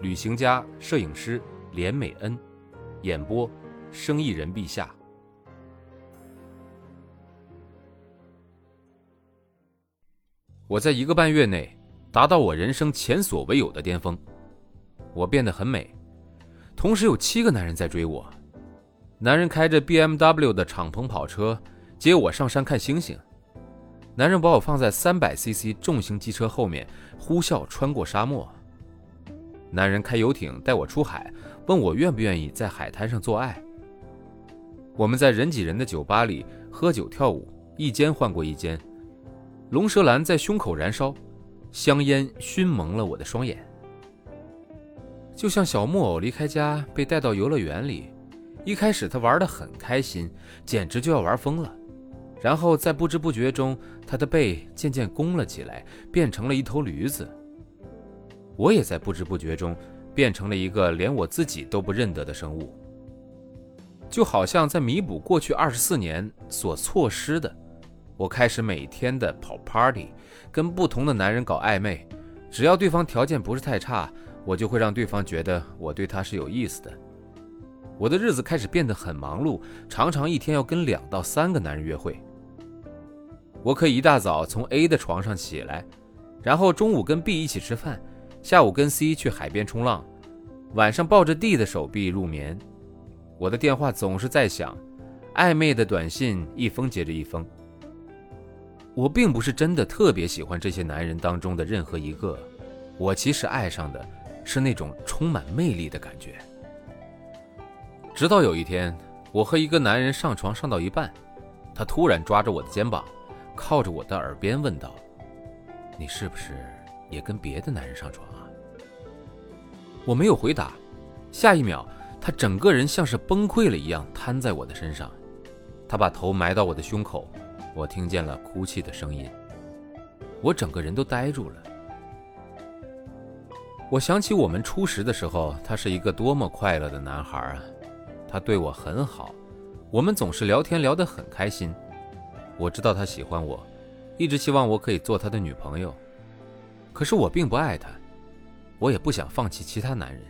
旅行家、摄影师连美恩，演播：生意人陛下。我在一个半月内达到我人生前所未有的巅峰，我变得很美，同时有七个男人在追我。男人开着 BMW 的敞篷跑车接我上山看星星，男人把我放在 300cc 重型机车后面呼啸穿过沙漠。男人开游艇带我出海，问我愿不愿意在海滩上做爱。我们在人挤人的酒吧里喝酒跳舞，一间换过一间。龙舌兰在胸口燃烧，香烟熏蒙了我的双眼，就像小木偶离开家被带到游乐园里。一开始他玩得很开心，简直就要玩疯了。然后在不知不觉中，他的背渐渐弓了起来，变成了一头驴子。我也在不知不觉中变成了一个连我自己都不认得的生物。就好像在弥补过去二十四年所错失的，我开始每天的跑 party，跟不同的男人搞暧昧。只要对方条件不是太差，我就会让对方觉得我对他是有意思的。我的日子开始变得很忙碌，常常一天要跟两到三个男人约会。我可以一大早从 A 的床上起来，然后中午跟 B 一起吃饭，下午跟 C 去海边冲浪，晚上抱着 D 的手臂入眠。我的电话总是在响，暧昧的短信一封接着一封。我并不是真的特别喜欢这些男人当中的任何一个，我其实爱上的是那种充满魅力的感觉。直到有一天，我和一个男人上床上到一半，他突然抓着我的肩膀，靠着我的耳边问道：“你是不是也跟别的男人上床啊？”我没有回答。下一秒，他整个人像是崩溃了一样瘫在我的身上，他把头埋到我的胸口，我听见了哭泣的声音。我整个人都呆住了。我想起我们初识的时候，他是一个多么快乐的男孩啊！他对我很好，我们总是聊天聊得很开心。我知道他喜欢我，一直希望我可以做他的女朋友。可是我并不爱他，我也不想放弃其他男人。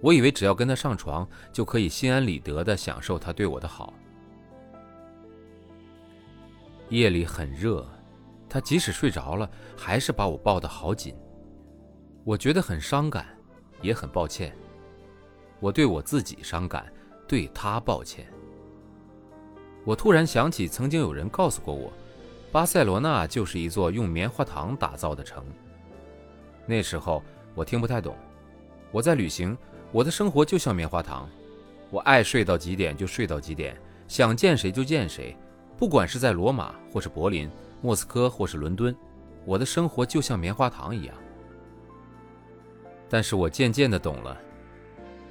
我以为只要跟他上床，就可以心安理得地享受他对我的好。夜里很热，他即使睡着了，还是把我抱得好紧。我觉得很伤感，也很抱歉。我对我自己伤感，对他抱歉。我突然想起，曾经有人告诉过我，巴塞罗那就是一座用棉花糖打造的城。那时候我听不太懂。我在旅行，我的生活就像棉花糖，我爱睡到几点就睡到几点，想见谁就见谁，不管是在罗马或是柏林、莫斯科或是伦敦，我的生活就像棉花糖一样。但是我渐渐的懂了。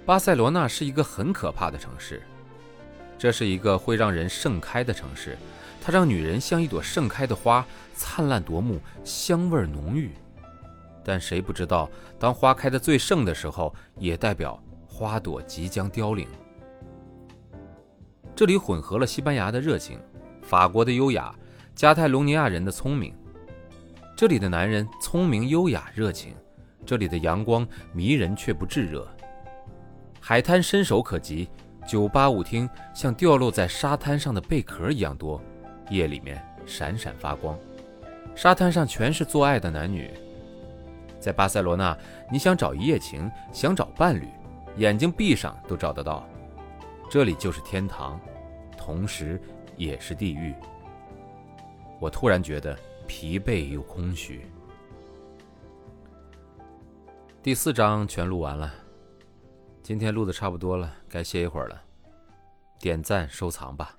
巴塞罗那是一个很可怕的城市，这是一个会让人盛开的城市，它让女人像一朵盛开的花，灿烂夺目，香味浓郁。但谁不知道，当花开的最盛的时候，也代表花朵即将凋零。这里混合了西班牙的热情、法国的优雅、加泰隆尼亚人的聪明。这里的男人聪明、优雅、热情，这里的阳光迷人却不炙热。海滩伸手可及，酒吧舞厅像掉落在沙滩上的贝壳一样多，夜里面闪闪发光。沙滩上全是做爱的男女。在巴塞罗那，你想找一夜情，想找伴侣，眼睛闭上都找得到。这里就是天堂，同时也是地狱。我突然觉得疲惫又空虚。第四章全录完了。今天录的差不多了，该歇一会儿了。点赞收藏吧。